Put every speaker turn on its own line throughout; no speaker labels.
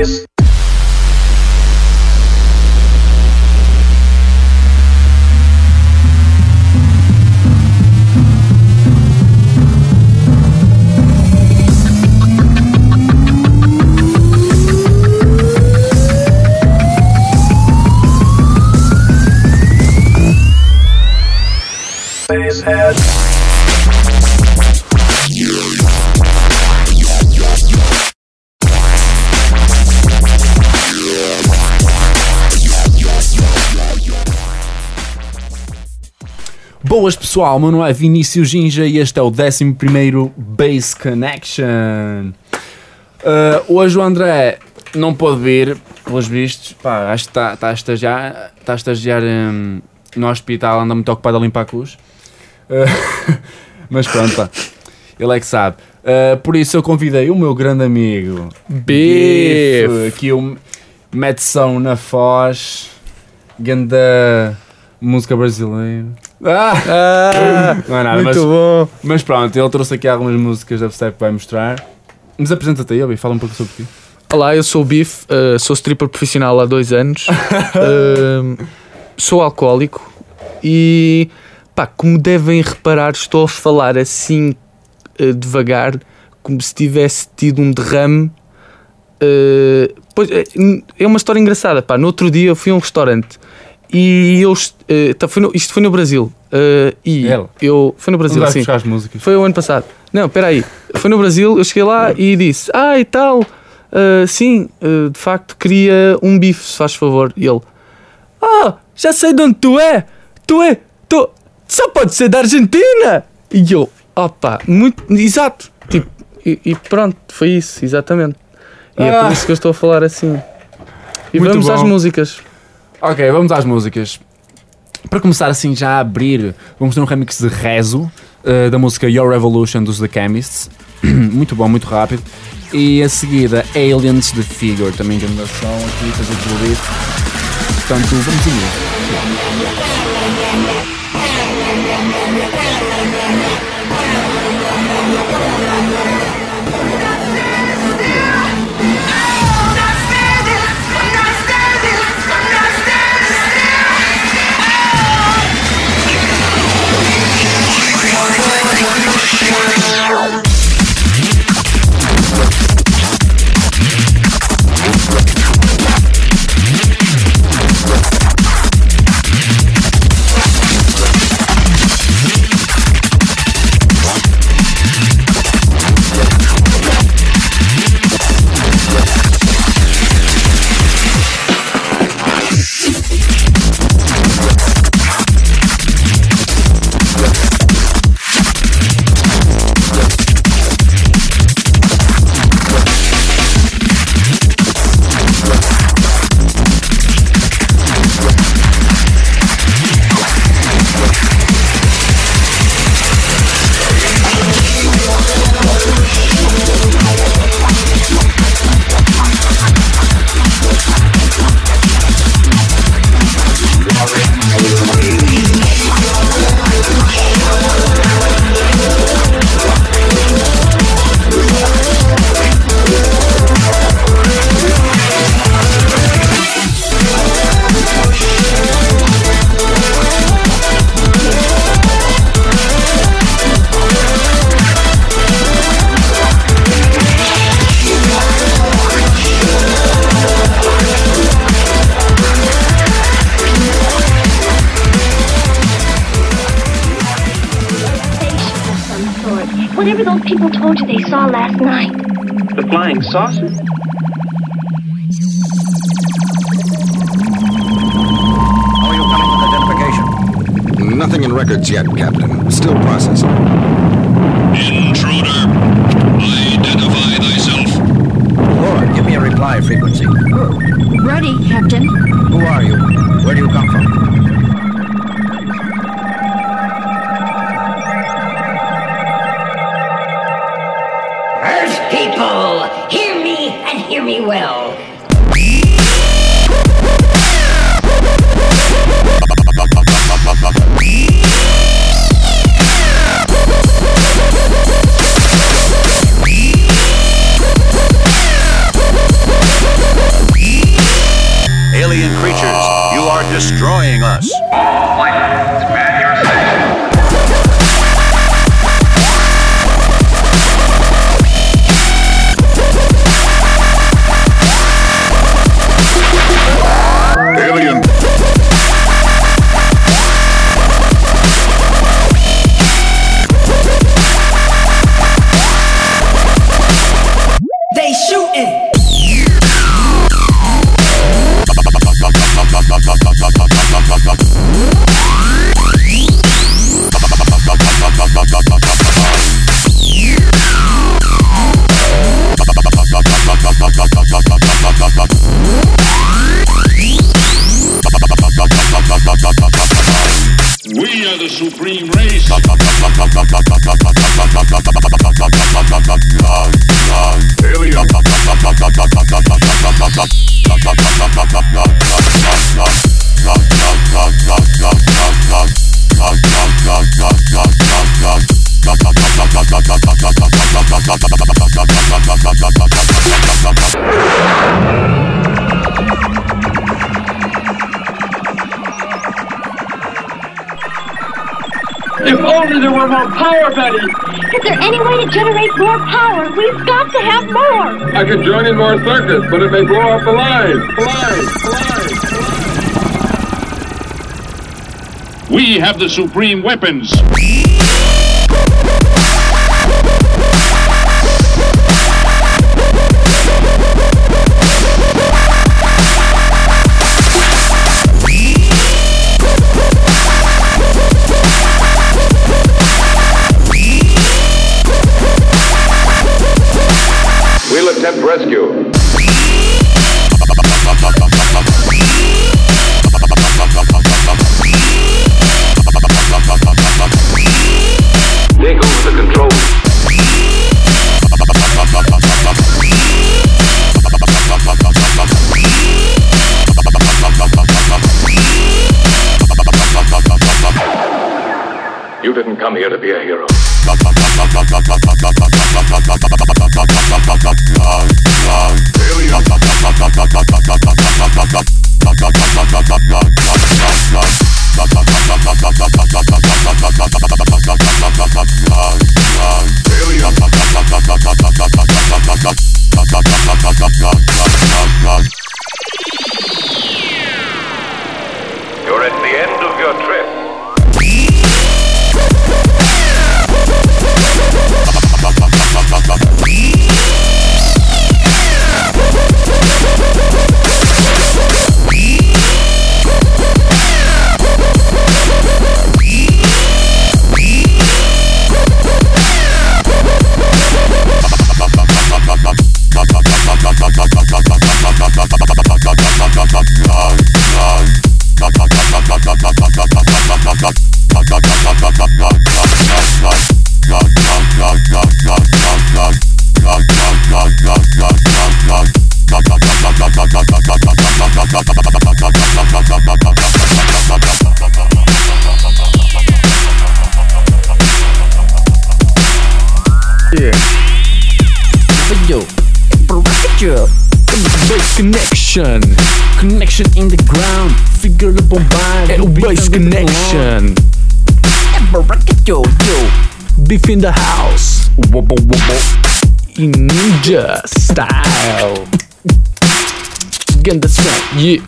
this.
Boas pessoal, meu nome é Vinícius Ginja e este é o 11 Base Connection. Uh, hoje o André não pôde vir, pelos vistos, pá, acho que está tá a estagiar, tá a estagiar hum, no hospital, anda muito ocupado a limpar cus. Uh, mas pronto, pá, ele é que sabe. Uh, por isso eu convidei o meu grande amigo
Bife.
aqui o Medson na Foz, ganda música brasileira. Ah!
Ah,
Não é nada,
muito
mas,
bom.
mas pronto, ele trouxe aqui algumas músicas da Step que vai mostrar. Mas apresenta-te aí, Obi, fala um pouco sobre ti.
Olá, eu sou o Biff, uh, sou stripper profissional há dois anos, Uh, sou alcoólico e, pá, como devem reparar, estou a falar assim uh, devagar, como se tivesse tido um derrame. Uh, pois, é, é uma história engraçada, pá. No outro dia eu fui a um restaurante e eu, uh, tá, foi no- isto foi no Brasil. uh, e
Ele?
eu foi no Brasil, sim.
as músicas?
Foi o ano passado. Não, espera aí. Foi no Brasil, eu cheguei lá e disse: Ah, e tal, ah, sim, ah, de facto queria um bife, se faz favor. E ele: Ah, já sei de onde tu é. Tu é. Tu só pode ser da Argentina. E eu: Opa, muito. Exato. Tipo, e, e pronto, foi isso, exatamente. E é
Ah.
por isso que eu estou a falar assim. E
Muito
vamos às
bom.
músicas.
Ok, vamos às músicas. Para começar assim já a abrir, vamos ter um remix de Rezo, eh, da música Your Revolution dos The Chemists. muito bom, muito rápido. E a seguida, Aliens de Figure, também de animação aqui, fazer o beat. Portanto, vamos ir.
Yet, Captain. Still processing.
Intruder, identify thyself.
Lord, give me a reply frequency.
Ready, Captain.
Who are you? Where do you come from?
Earth people, hear me and hear me well.
Creatures. You are destroying us.
Alien.
Supreme race.
If only there were more power, Betty!
Is there any way to generate more power? We've got to have more.
I could join in more circuits, but it may blow off the line. Line, line.
We have the supreme weapons.
You didn't come here to be a hero. You're at the end of your trip.
Yeah. Connection.
Connection in the ground, figure the bombard.
É o Base Connection. Yo, yo. Beef in the house. In ninja style. Ganda smack, yeah.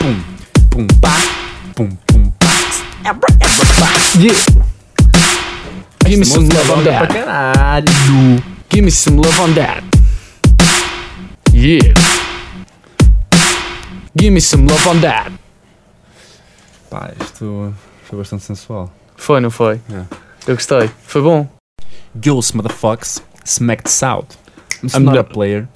Pum, pum, pá, pum, pum, pá.
Yeah. Give me some love on
Pra
that.
caralho.
Give me some love on that. Yeah. Give me some love on that.
Pá, isto foi bastante sensual.
Foi, não foi?
É.
Eu gostei. Foi bom.
Ghost motherfucks smacked south. I'm,
I'm
not
not-
a player.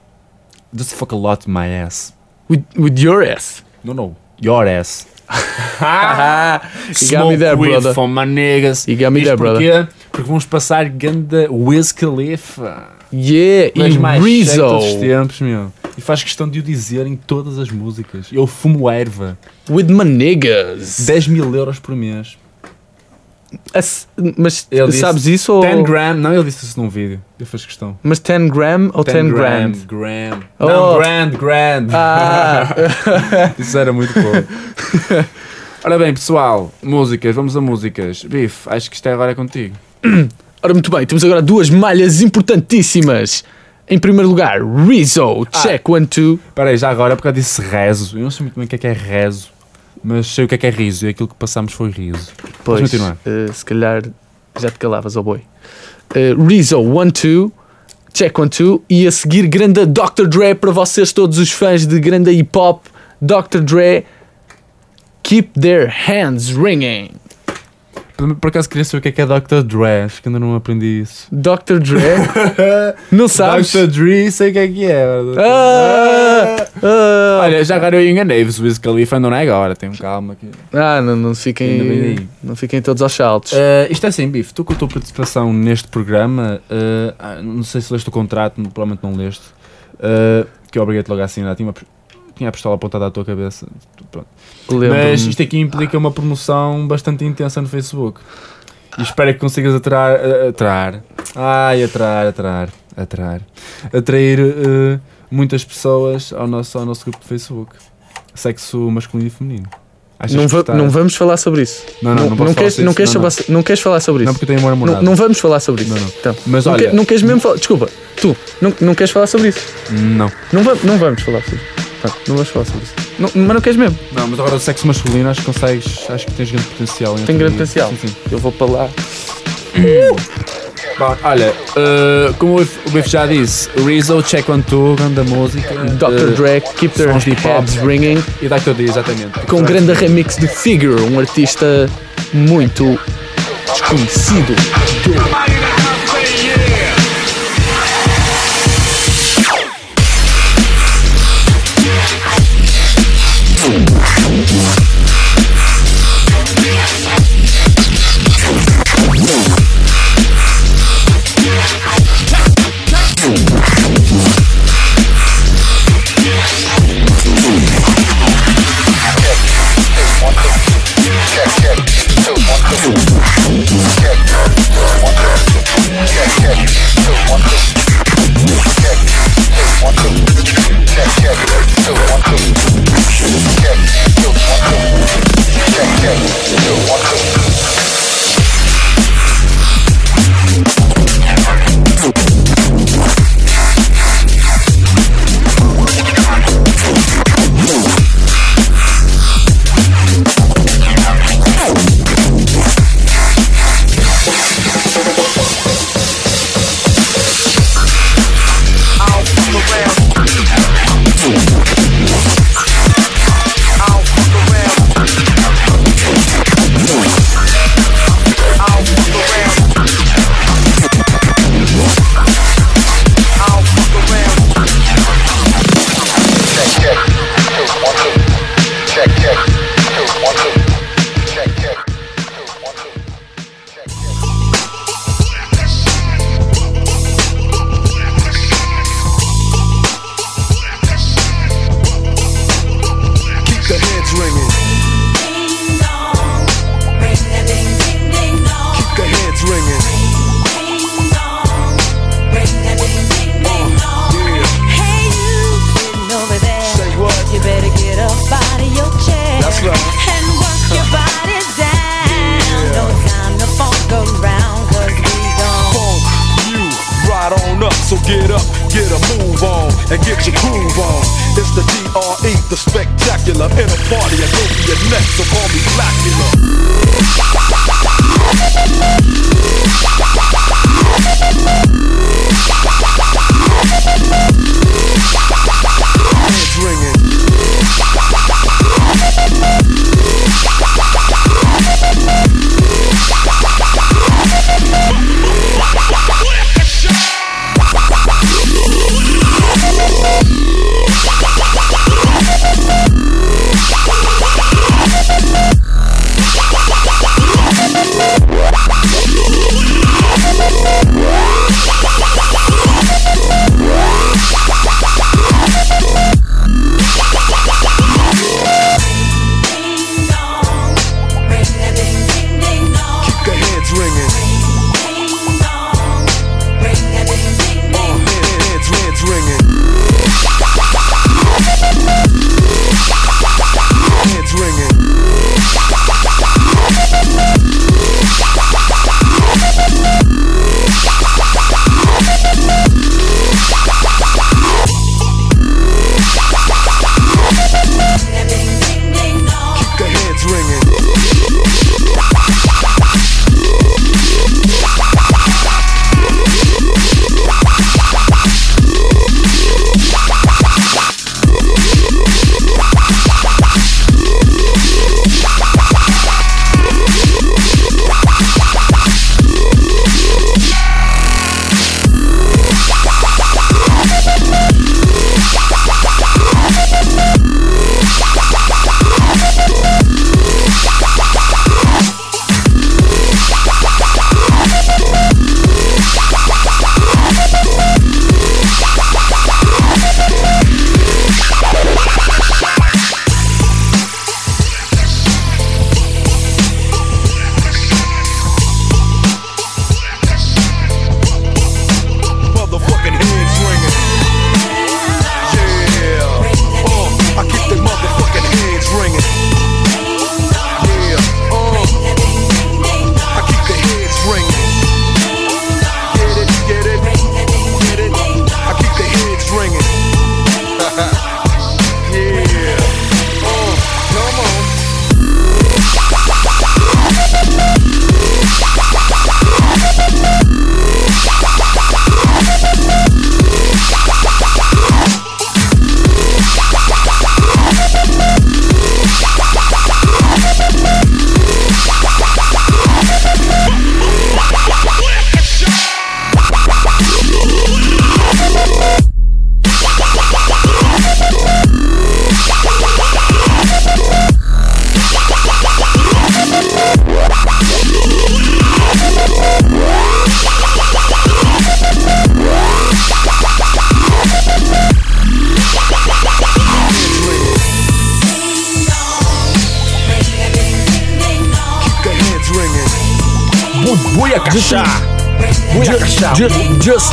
Just fuck a lot in my ass.
With, with your ass.
No, no. Your ass.
You got me there,
weed
brother.
for my niggas.
You got me
Isto
there, brother.
porquê? Porque vamos passar ganda Wiz Khalifa.
Yeah,
Mas
e
mais
Rizzo.
tempos, meu. E faz questão de o dizer em todas as músicas. Eu fumo erva.
With my niggas.
10 mil euros por mês.
A s- mas
Ele disse
sabes isso ou.
10 gram, não, ele disse isso num vídeo. Eu fiz questão.
Mas 10 gram ou 10, grand?
gram.
Oh.
Não, grand, grand.
Ah.
Isso era muito bom. Ora bem, pessoal, músicas, vamos a músicas. Bife, acho que isto é agora contigo.
Ora, muito bem, temos agora duas malhas importantíssimas. Em primeiro lugar, Rizzo,
Ah.
check one, two.
Espera aí, já agora, porque eu disse rezo. Eu não sei muito bem o que é que é rezo, mas sei o que é que é riso e aquilo que passamos foi riso.
Pois,
continuar.
eh, se calhar já te calavas ao boi. Eh, Rizzo, one, two. Check one, two. E a seguir, grande Dr. Dre para vocês, todos os fãs de grande hip hop. Dr. Dre, keep their hands ringing.
Por, acaso queria saber o que é que é Dr. Dre, acho que ainda não aprendi isso.
Dr. Dre, não sabes?
Dr. Dre, sei o que é que é.
Ah, ah,
Olha, já agora eu enganei-vos, o Wiz Khalifa não é agora, tenham calma. aqui.
ah, não, não, fiquem, não fiquem todos aos saltos.
Eh, isto é assim, Bife, tu com a tua participação neste programa, ah, não sei se leste o contrato, provavelmente não leste, eh, que eu obriguei-te logo a assinar, tinha, uma- tinha a pistola apontada à tua cabeça. Mas isto aqui implica uma promoção bastante intensa no Facebook. E espero que consigas atrar, eh, atrar, ai, atrar, atrar, atrar, atrair eh, muitas pessoas ao nosso, ao nosso grupo de Facebook. Sexo masculino e feminino. Achas
Não, va- não vamos falar sobre isso.
Não, não, não falar
queres, não, queres
Não,
falar, não queres falar sobre isso.
Não, porque tenho uma
Não,
namorada.
não vamos falar sobre isso.
Não, não.
Então,
Mas
não,
olha-
que- não queres mesmo falar. Desculpa, tu, não, não queres falar sobre isso.
Não.
Não, va- não vamos falar sobre isso. Pronto, não vamos falar sobre isso. Não, mas não queres mesmo.
Não, mas agora o sexo masculino acho que consegues, acho que tens grande potencial. em
Tem grande potencial.
Sim, sim.
Eu vou para lá.
Bom, olha, eh, como o Biff- já disse, Rizzo, Check One Two, grande música.
Dr.
eh,
Dre, Keep Their. Heads Ringing,
E Dr. D, exatamente.
com um grande remix de Figure, um artista muito desconhecido.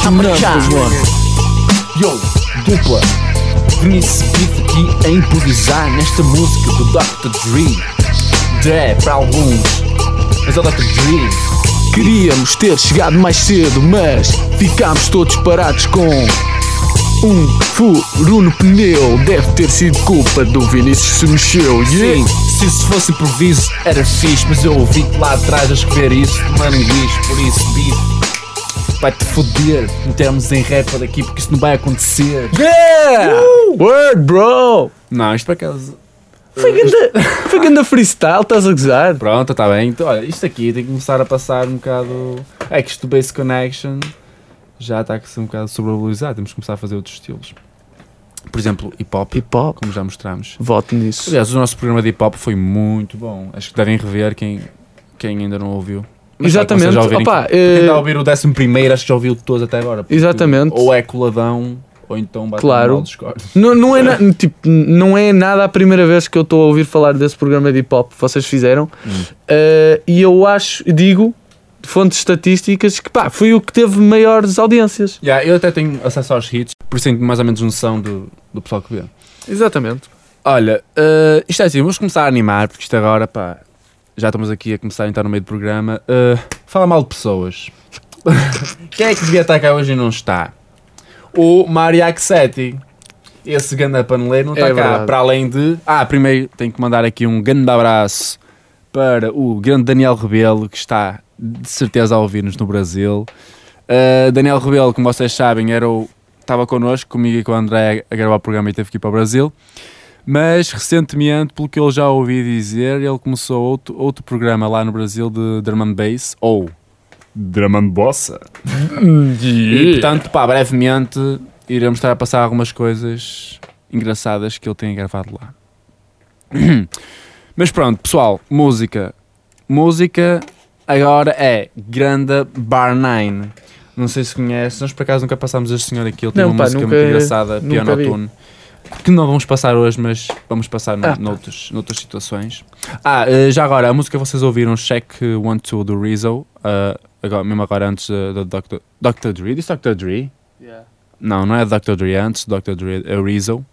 Numbers one.
Yo, dupla. Vinícius Beat aqui a improvisar nesta música do Dr. Dre. Dre para alguns, mas é o Dr. Dre.
Queríamos ter chegado mais cedo, mas ficámos todos parados com um furo no pneu. Deve ter sido culpa do Vinícius se mexeu. Yeah.
Sim, se isso fosse improviso era fixe, mas eu ouvi-te lá atrás a escrever isso, mano por isso, beat. Vai-te foder, metermos em rap daqui porque isso não vai acontecer.
Yeah! Word, bro!
Não, isto para acaso.
Foi ganda, foi ganda freestyle, estás a gozar?
Pronto, está bem. Então, olha, isto aqui tem que começar a passar um bocado. É que isto do Base Connection já está a ser um bocado sobrevalorizado. Temos que começar a fazer outros estilos. Por exemplo, hip hop,
Hip hop.
como já mostramos.
Voto nisso.
Aliás, o nosso programa de hip hop foi muito bom. Acho que devem rever quem, quem ainda não ouviu. Mas
Exatamente.
já ouvirem-
Opa,
quem está a ouvir o 11 primeiro, acho que já ouviu todos até agora. porque
Exatamente.
Ou é coladão, ou então bate
Claro. Não, não, é na- tipo, não é nada a primeira vez que eu estou a ouvir falar desse programa de hip hop que vocês fizeram. Eh, e eu acho, digo, de fontes estatísticas, que pá, foi o que teve maiores audiências.
Yeah, eu até tenho acesso aos hits, por isso tenho mais ou menos noção do, do pessoal que vê.
Exatamente.
Olha, eh, isto é assim, vamos começar a animar, porque isto agora, pá, já estamos aqui a começar a entrar no meio do programa. Eh, fala mal de pessoas. Quem é que devia estar cá hoje e não está? O Mariac Setti. Esse ganda paneleiro não está
É
cá.
verdade.
Para além de. Ah, primeiro tenho que mandar aqui um grande abraço para o grande Daniel Rebelo, que está de certeza a ouvir-nos no Brasil. Uh, Daniel Rebelo, como vocês sabem, era o, estava connosco, comigo e com o André, a gravar o programa e teve que ir para o Brasil. Mas recentemente, pelo que eu já ouvi dizer, ele começou outro, outro programa lá no Brasil de Drum and Bass, ou Drum and Bossa. E portanto, pá, brevemente iremos estar a passar algumas coisas engraçadas que ele tem gravado lá. Mas pronto, pessoal, música. Música agora é Granda Bar 9. Não sei se conhece, nós por acaso nunca passámos este senhor aqui, ele tem uma
pá,
música
nunca-
muito engraçada, Piano
vi.
Que não vamos passar hoje, mas vamos passar no,
Ah,
noutros, noutras situações. Ah, eh, já agora, a música que vocês ouviram, Check One Two do Rizzo, ah, agora, mesmo agora antes eh, do Dr. Dr. Dre, disse Dr. Dre? Não, não é do Dr. Dre, é antes do Dr. Dre, é o Rizzo.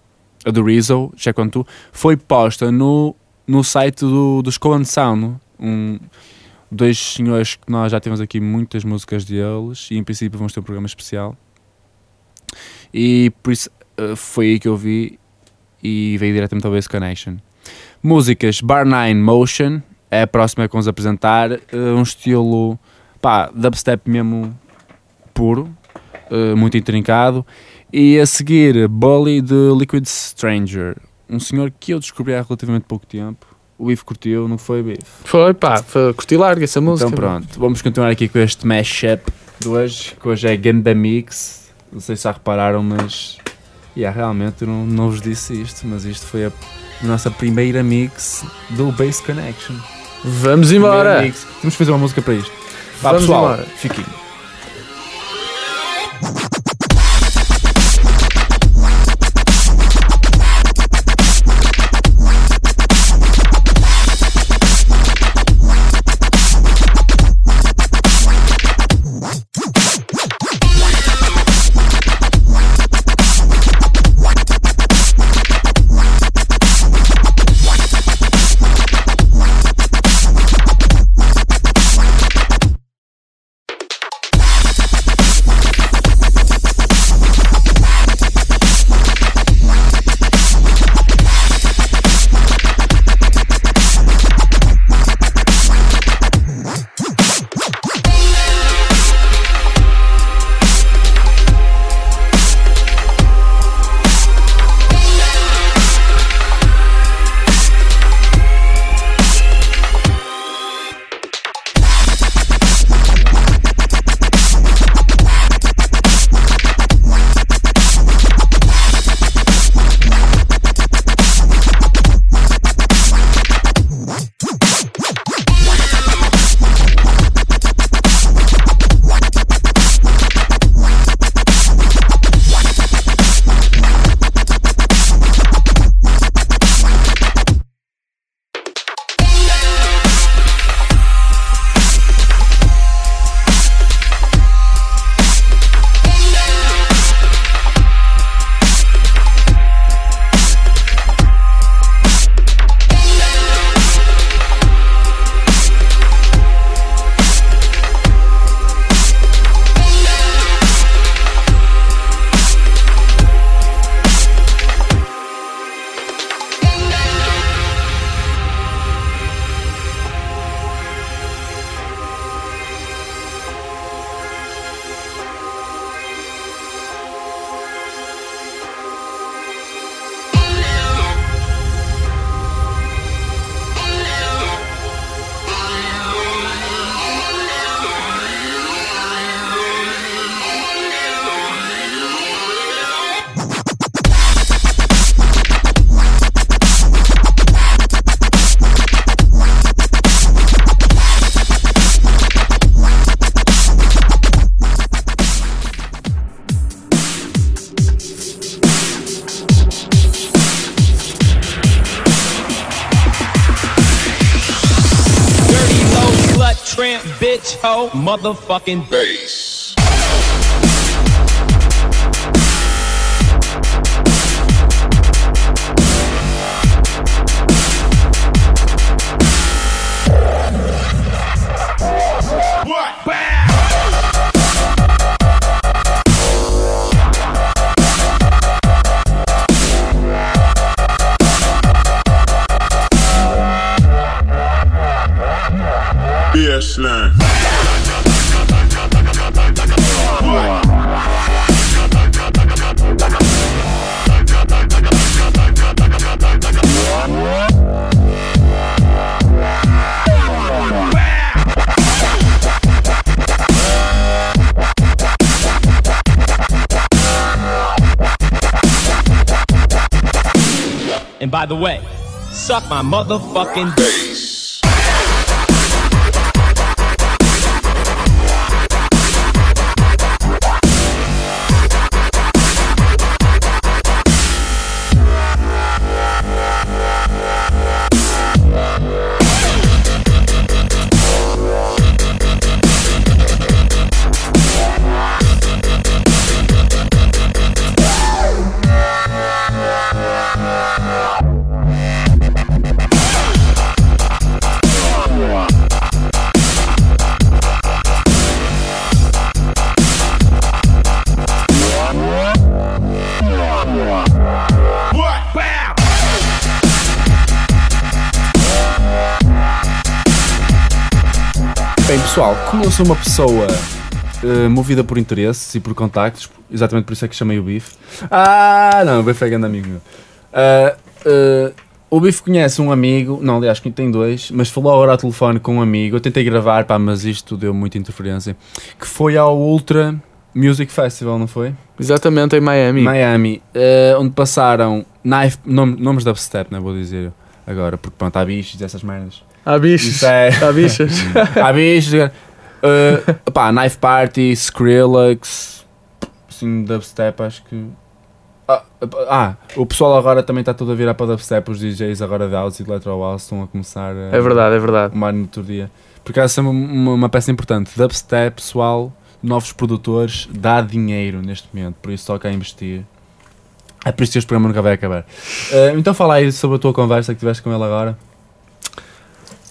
A do Rizzo, Check One Two, foi posta no, no site do, dos Cohen Sound, um, dois senhores que nós já temos aqui muitas músicas deles e em princípio vamos ter um programa especial. E por isso foi aí que eu vi e veio diretamente ao Base Connection. Músicas Bar 9 Motion é a próxima que vamos apresentar. eh, um estilo pá, dubstep mesmo puro, eh, muito intrincado. E a seguir, Bully de Liquid Stranger, um senhor que eu descobri há relativamente pouco tempo. O Ivo curtiu, não foi?
Foi, pá, foi, curti larga essa música.
Então pronto, vamos continuar aqui com este mashup de hoje, que hoje é Ganda Mix. Não sei se já repararam, mas yeah, realmente eu não, não vos disse isto, mas isto foi a nossa primeira mix do Base Connection.
Vamos embora.
Temos que fazer uma música para isto. Vá
Vamos
pessoal,
embora.
fiquem.
tramp, bitch, hoe, motherfucking
bass. Yes, man.
And by the way, suck my motherfucking
Bass.
Pessoal, como eu sou uma pessoa eh, movida por interesses e por contactos, exatamente por isso é que chamei o Bife. Ah, não, o Bife é grande amigo meu. Ah, eh, o Bife conhece um amigo, não, aliás, que tem dois, mas falou agora ao telefone com um amigo. Eu tentei gravar, pá, mas isto deu muita interferência. Que foi ao Ultra Music Festival, não foi?
Exatamente, em Miami.
Miami, eh, onde passaram knife, nom- nomes da step, não é? Vou dizer agora, porque pronto, há bichos e essas merdas.
Há bichos.
É-
Há bichas.
Há bichos. Uh, pá, Knife Party, Skrillex, assim, dubstep, acho que. Ah, ah, o pessoal agora também está tudo a virar para dubstep. Os DJs agora de house e de electro house estão a começar a.
É verdade, é verdade.
Uma no outro dia. Porque essa é uma, uma peça importante. Dubstep, pessoal, novos produtores, dá dinheiro neste momento, por isso toca a investir. É por isso que este programa nunca vai acabar. Uh, então fala aí sobre a tua conversa que tiveste com ele agora.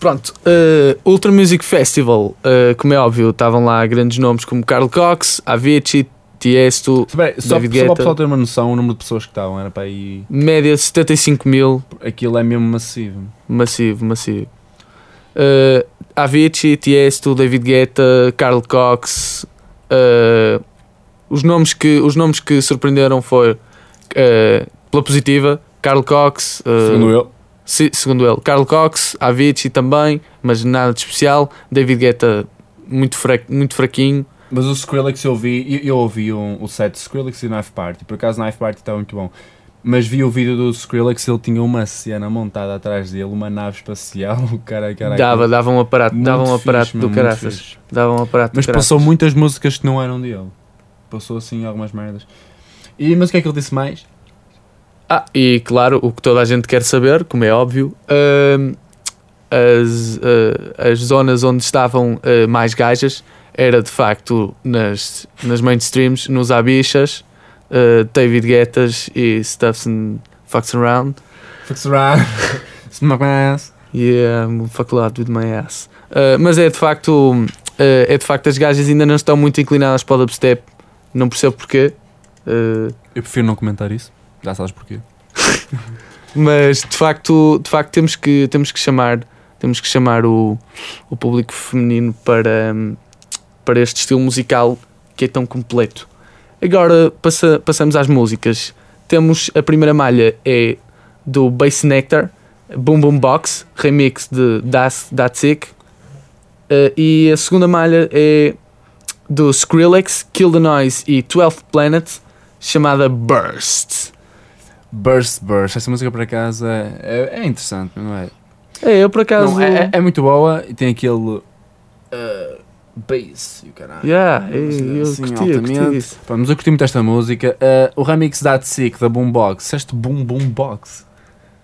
Pronto, eh, Ultra Music Festival, eh, como é óbvio, estavam lá grandes nomes como Carl Cox, Avicii, Tiesto,
Bem, só,
David
só para o
Guetta.
pessoal ter uma noção, o número de pessoas que estavam era para aí.
média de 75 mil,
Aquilo é mesmo massivo.
massivo, massivo. Eh, Avicii, Tiesto, David Guetta, Carl Cox, eh, os, nomes que, os nomes que surpreenderam foi pela positiva, Carl Cox,
Segundo eu.
Se- segundo ele, Carl Cox, Avicii também, mas nada de especial. David Guetta, muito, fra muito fraquinho.
Mas o Skrillex eu vi, eu, eu ouvi um, o set de Skrillex e Knife Party. Por acaso Knife Party estava muito bom. Mas vi o vídeo do Skrillex, ele tinha uma cena montada atrás dele, uma nave espacial. O cara, cara,
Dava, dava um aparato, dava um
fixe,
aparato
meu,
do caraças.
fixe.
Dava um aparato
Mas passou muitas músicas que não eram dele. Passou assim algumas merdas. E, mas o que é que ele disse mais?
Ah, e claro, o que toda a gente quer saber, como é óbvio, hum, as, ah, as zonas onde estavam ah, mais gajas era de facto nas, nas mainstreams, nos Abishas, ah, David Guettas e Stuffs and Fucks Around.
Fucks around. Smoke my ass.
Yeah, fuck a lot with my ass. Uh, mas é de facto, uh, é de facto as gajas ainda não estão muito inclinadas para o dubstep. Não percebo porquê. Uh,
Eu prefiro não comentar isso. Já sabes porquê.
mas de facto, de facto temos que temos que chamar, temos que chamar o, o público feminino para para este estilo musical que é tão completo. Agora passa, passamos às músicas. Temos a primeira malha é do Bass Nectar, Boom Boom Box, remix de Das Datsik. Uh, e a segunda malha é do Skrillex, Kill the Noise e 12th Planet, chamada Burst.
Burst Burst. Essa música por acaso é, é, é interessante, não é?
É, eu por acaso.
Não, é, é- é muito boa e tem aquele uh, bass e o caralho.
Yeah, eu,
assim,
curti, eu curti
altamente.
isso.
Pá, mas eu curti muito esta música. Uh, o remix da Sick da Boombox. Este Boom Boom Box.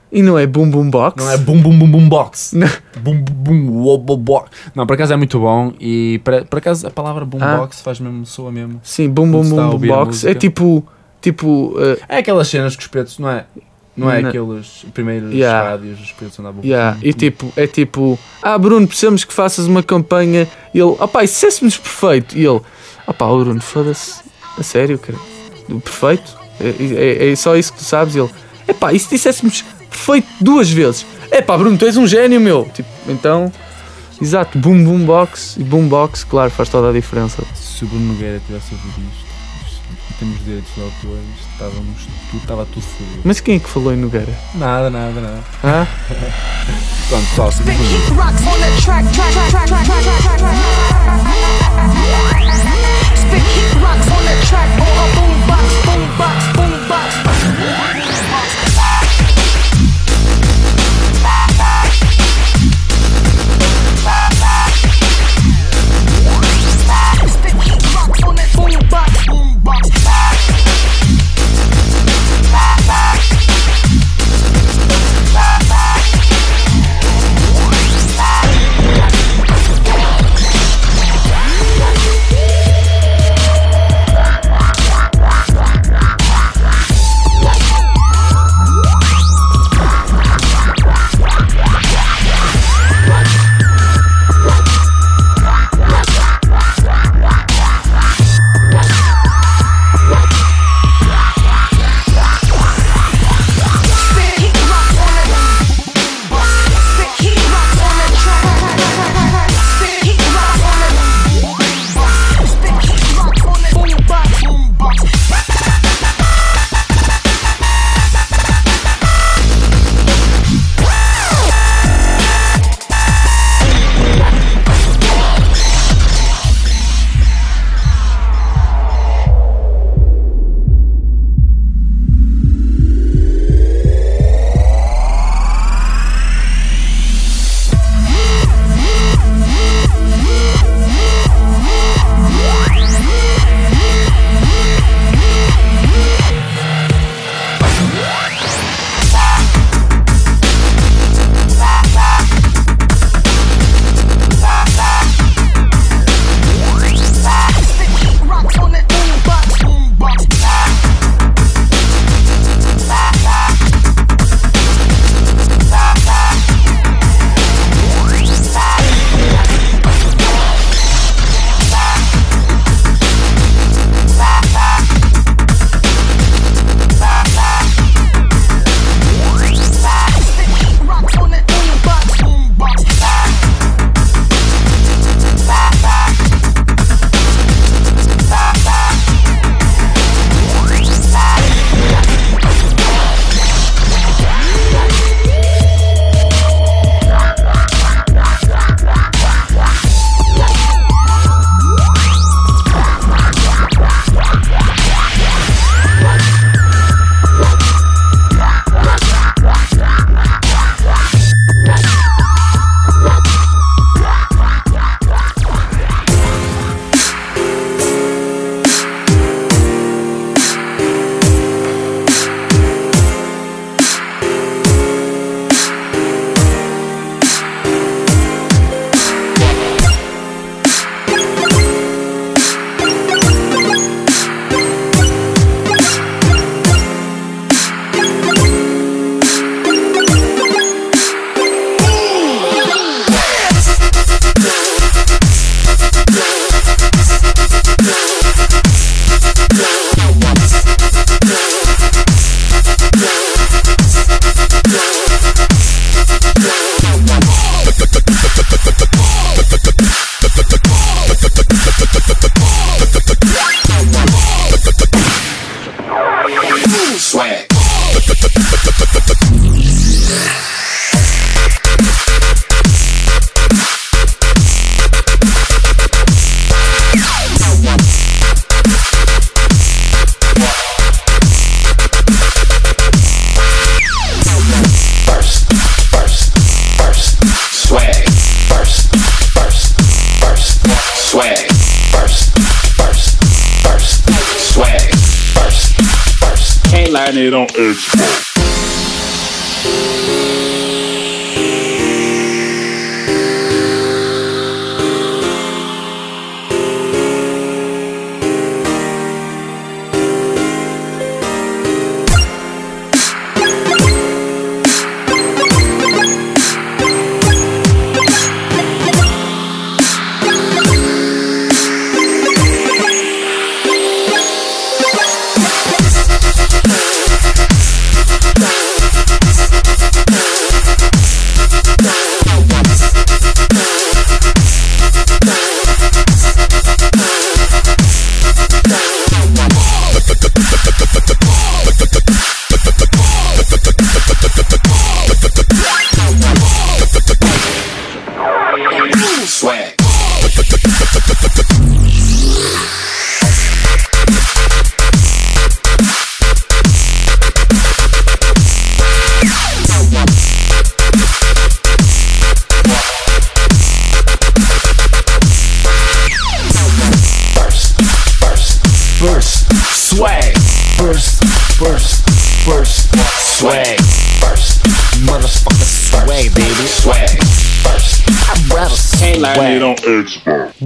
E não é Boom Boom Box?
Não é Boom Boom Boom Boom Box.
Não.
Boom Boom Boom Boom Box. Não, por acaso é muito bom e por, por acaso a palavra Boom
Ah.
Box faz mesmo, soa mesmo.
Sim, Boom Boom Boom Box. É tipo. Tipo. uh,
É aquelas cenas que os pretos, não é? Não é
Não.
aqueles primeiros
Yeah.
rádios dos pretos andavam
Yeah, e tipo, é tipo, ah Bruno, precisamos que faças uma campanha. E ele, opá, e dissessemos perfeito? E ele, opá, oh, Bruno, foda-se, a sério, cara, perfeito? É, é- é só isso que tu sabes? E ele, epá, e se disséssemos perfeito duas vezes? Epá, Bruno, tu és um gênio, meu. Tipo, então, exato, boom boom box e boom box, claro, faz toda a diferença.
Se o Bruno Nogueira tivesse ouvido isto, de direitos de autor, isto estávamos, tudo, estava tudo fodido.
Mas quem é que falou em Nogueira?
Nada, nada, nada.
Hã?
Pronto, pessoal,
track, track. Spit rocks on the track, on a boombox, boombox,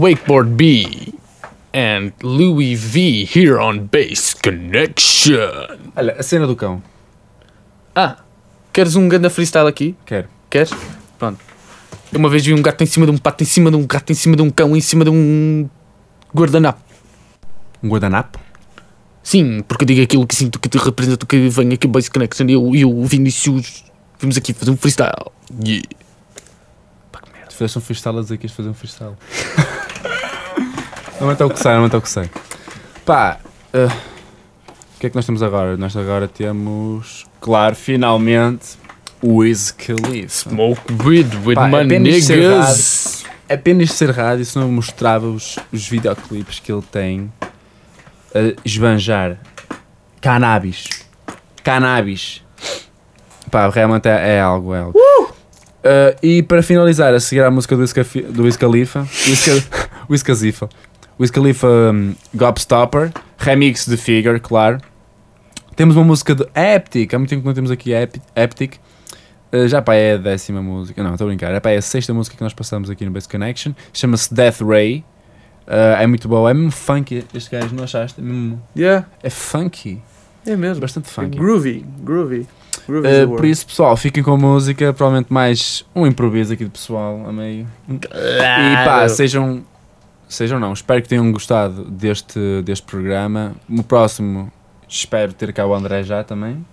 Wakeboard B and Louis V here on Base Connection.
Olha, a cena do cão.
Ah, queres um ganda freestyle aqui?
Quero.
Queres? Pronto. Eu uma vez vi um gato em cima de um pato, em cima de um gato, em cima de um cão, em cima de um guardanapo.
Um guardanapo?
Sim, porque eu digo aquilo que sinto que te representa, que vem aqui Base Connection e eu e o Vinicius vimos aqui fazer um freestyle. Yeah.
Se fizeste um freestyle a dizer que ias fazer um freestyle. não é o que sei, não é o que sei. Pá, eh, o que é que nós temos agora? Nós agora temos, claro, finalmente, o Wiz Khalifa.
Smoke weed with
Pá,
my
apenas ser
niggas.
Apenas ser rádio, se não mostrava os, os videoclipes que ele tem a esbanjar cannabis. Cannabis. Pá, realmente é, é algo, é algo. Uh, e para finalizar, a seguir a música do Wiz, do Wiz Khalifa, Wiz, Khalifa, Wiz Khalifa um, Gobstopper, remix de Figure, claro. Temos uma música de Eptic, há muito tempo que não temos aqui Ep- Eptic. Uh, já pá, é a décima música, não, estou a brincar, é, pá, é a sexta música que nós passamos aqui no Base Connection, chama-se Death Ray. Uh, é muito boa, é mesmo funky este gajo, não achaste? É, mesmo,
Yeah,
é funky,
é mesmo.
bastante funky.
Groovy, groovy.
Uh, por isso, pessoal, fiquem com a música. Provavelmente mais um improviso aqui do pessoal a meio. E pá,
Claro.
sejam. Sejam não, espero que tenham gostado deste, deste programa. No próximo, espero ter cá o André já também.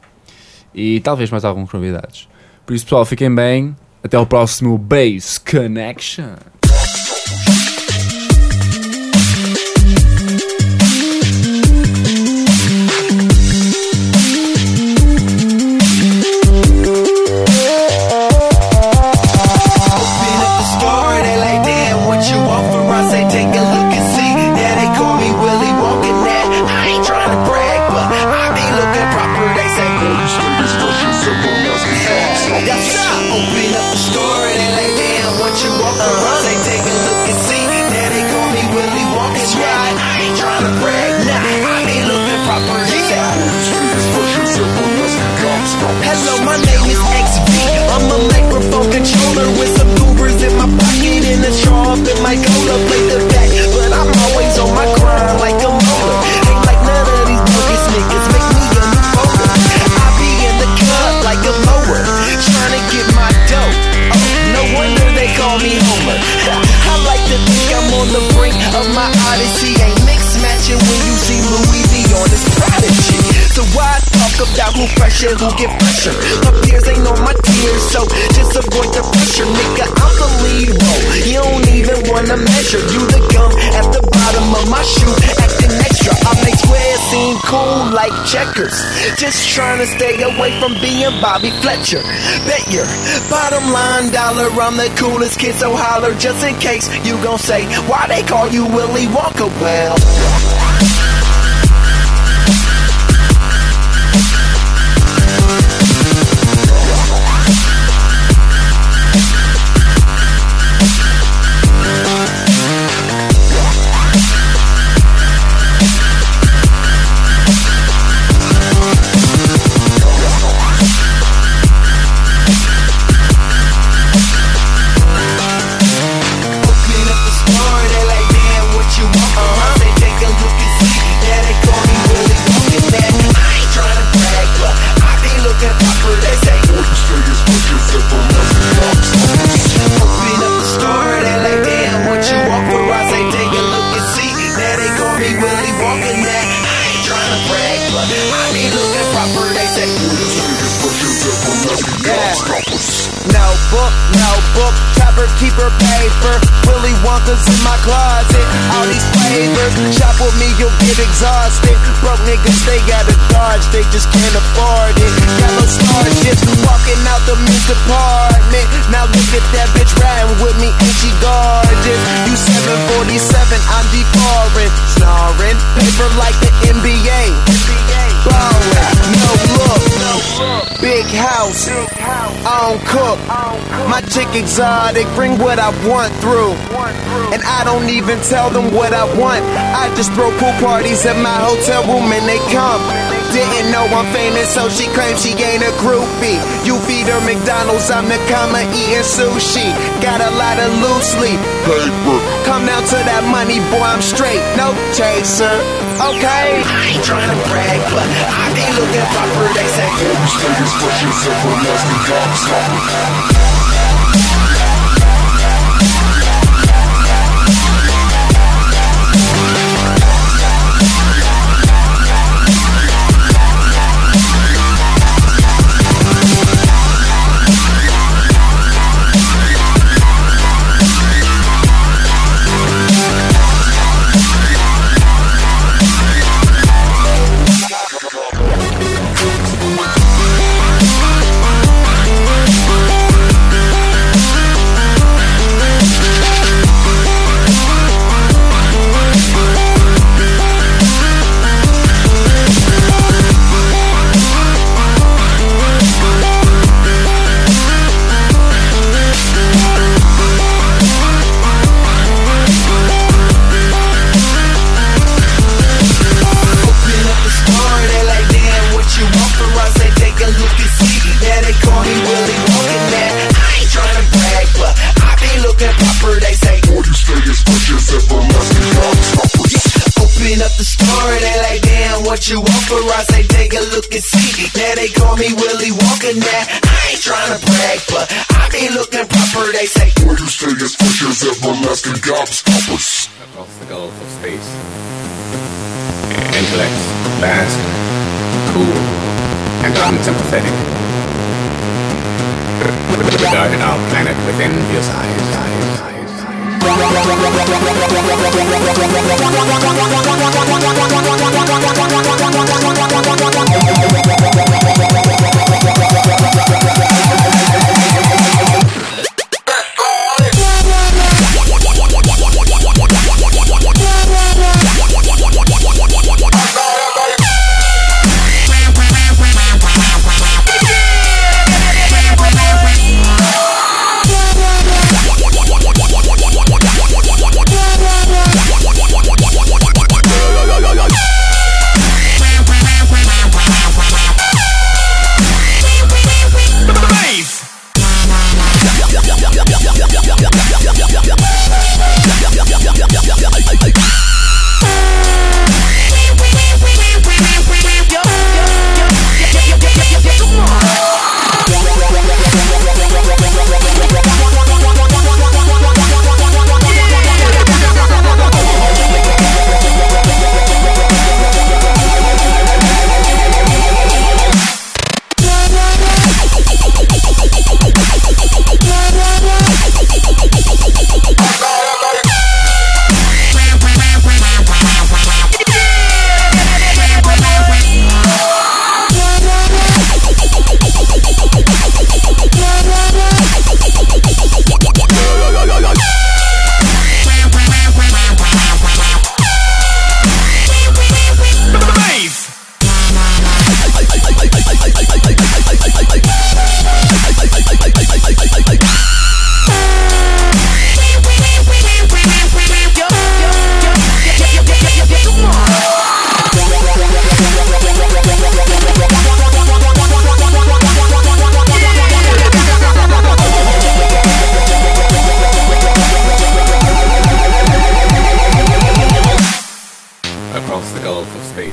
E talvez mais alguns convidados. Por isso, pessoal, fiquem bem. Até o próximo Base Connection.
Pressure, who get pressure? My peers ain't on my tears, so just avoid the pressure, nigga. I'm the lead role. You don't even wanna measure. You the gum at the bottom of my shoe, acting extra. I make squares seem cool like checkers. Just trying to stay away from being Bobby Fletcher. Bet your bottom line dollar, I'm the coolest kid, so holler just in case you gon' say why they call you Willie Walker. Well. Just throw pool parties at my hotel room and they come. Didn't know I'm famous, so she claims she ain't a groupie. You feed her McDonald's, I'm the comma eating sushi. Got a lot of loose leaf paper. Come down to that money, boy, I'm straight, no chaser. Okay. I ain't trying to brag, but I be looking proper. They say, Open Willie Wonka now. I ain't trying to brag, but I be looking proper. They say, Boy, you stay as fresh as everlasting gobstoppers.
across the gulf of space. Intellect, vast, cool, and unsympathetic. Regarded our planet with envious eyes, eyes, eyes, across Yeah.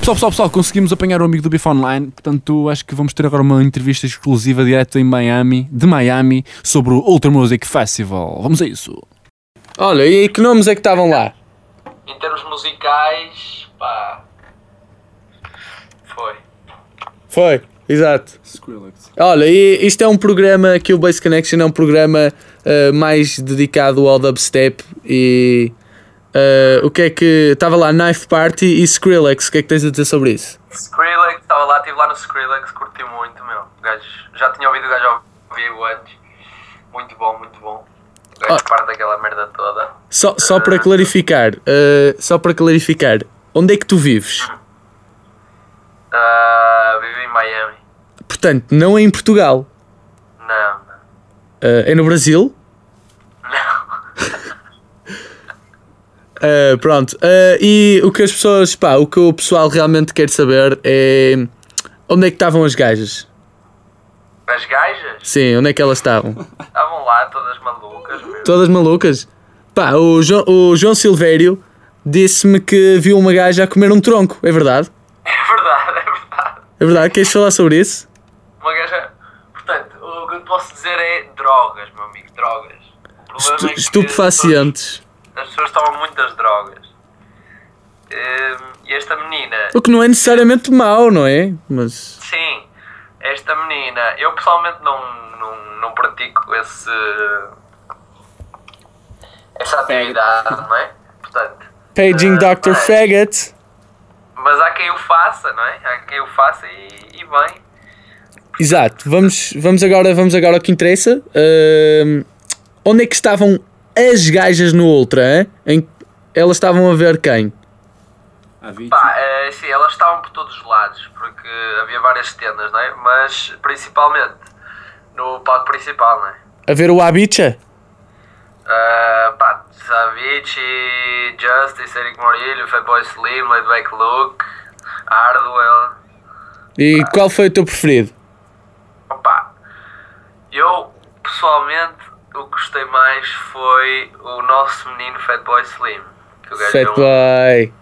Pessoal, pessoal, pessoal, conseguimos apanhar o amigo do Biff Online, portanto acho que vamos ter agora uma entrevista exclusiva direto em Miami, de Miami, sobre o Ultra Music Festival. Vamos a isso.
Olha, e que nomes é que estavam lá?
Em termos musicais, pá. Foi.
Foi. Exato.
Skrillex.
Olha, e isto é um programa que o Base Connection é um programa uh, mais dedicado ao dubstep e uh, o que é que estava lá Knife Party e Skrillex, o que é que tens a dizer sobre isso?
Skrillex, estava lá, estive lá no Skrillex, curti muito, meu. Gajo, já tinha ouvido o gajo ao vivo antes. Muito bom, muito bom. O gajo
Ah.
parte daquela merda toda.
Só, só para clarificar, uh, só para clarificar, onde é que tu vives?
Ah, vivo em Miami.
Portanto, não é em Portugal,
Não, não.
uh, é no Brasil? Uh, pronto, uh, e o que as pessoas, pá, o que o pessoal realmente quer saber é onde é que estavam as gajas?
As gajas
Sim, onde é que elas estavam?
estavam lá todas malucas, meu.
Todas malucas? Pá, o, Jo- o João Silvério disse-me que viu uma gaja a comer um tronco, é verdade?
É verdade, é verdade.
É verdade? Queres falar sobre isso?
Uma gaja. Portanto, o que eu te posso dizer é drogas, meu amigo, drogas. Problema
Estu
é
estupefacientes.
As pessoas tomam muitas drogas. Hum, E esta menina,
O que não é necessariamente mau, não é? Mas.
sim, esta menina, eu pessoalmente não, não, não pratico esse. essa atividade, não é? Portanto.
Paging
eh,
Dr.
mas-
Faggot.
Mas há quem o faça, não é? Há quem o faça e, e bem.
Exato, vamos, vamos, agora, vamos agora ao que interessa. Ahm, onde é que estavam as gajas no Ultra? hein? Em, elas estavam a ver quem?
Pá, é, sim, elas estavam por todos os lados, porque havia várias tendas, não é? Mas principalmente no palco principal, não é?
A ver o Abicha?
Uh, pá, Savicii, Justice, Eric Morillo, Fatboy Slim, Laidback Luke, Hardwell.
E qual foi o teu preferido?
Opa, eu pessoalmente o que gostei mais foi o nosso menino Fatboy Slim. Gajo é um-.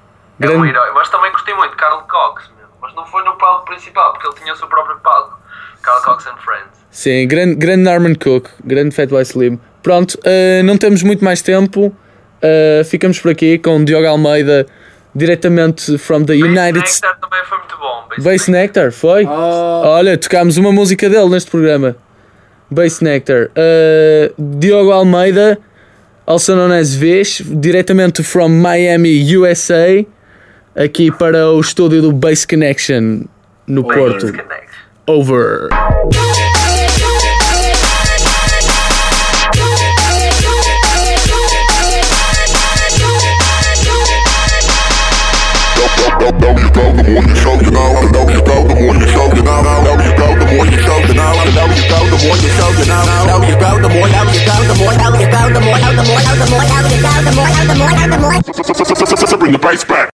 É um herói, mas também gostei muito de Carl Cox, meu. mas não foi no palco principal, porque ele tinha o seu próprio palco. Carl Cox and Friends.
sim, grande, grande Norman Cook, grande Fat Boy Slim. Pronto, ah, não temos muito mais tempo. Ah, ficamos por aqui com o Diogo Almeida, diretamente from the United States.
Nectar também foi muito bom. Bass
Bass Nectar, foi? Olha, tocámos uma música dele neste programa. Bass Nectar. Uh, Diogo Almeida, also known as Vish, diretamente from Miami, USA, aqui para o estúdio do Bass Connection no Porto. Over.
more you show, the more the you go, the more you show, the more you grow, the more out you go, the more out you go, the more out, the more out, the more out you go, the more out, the more out, the
more.
Bring the price back.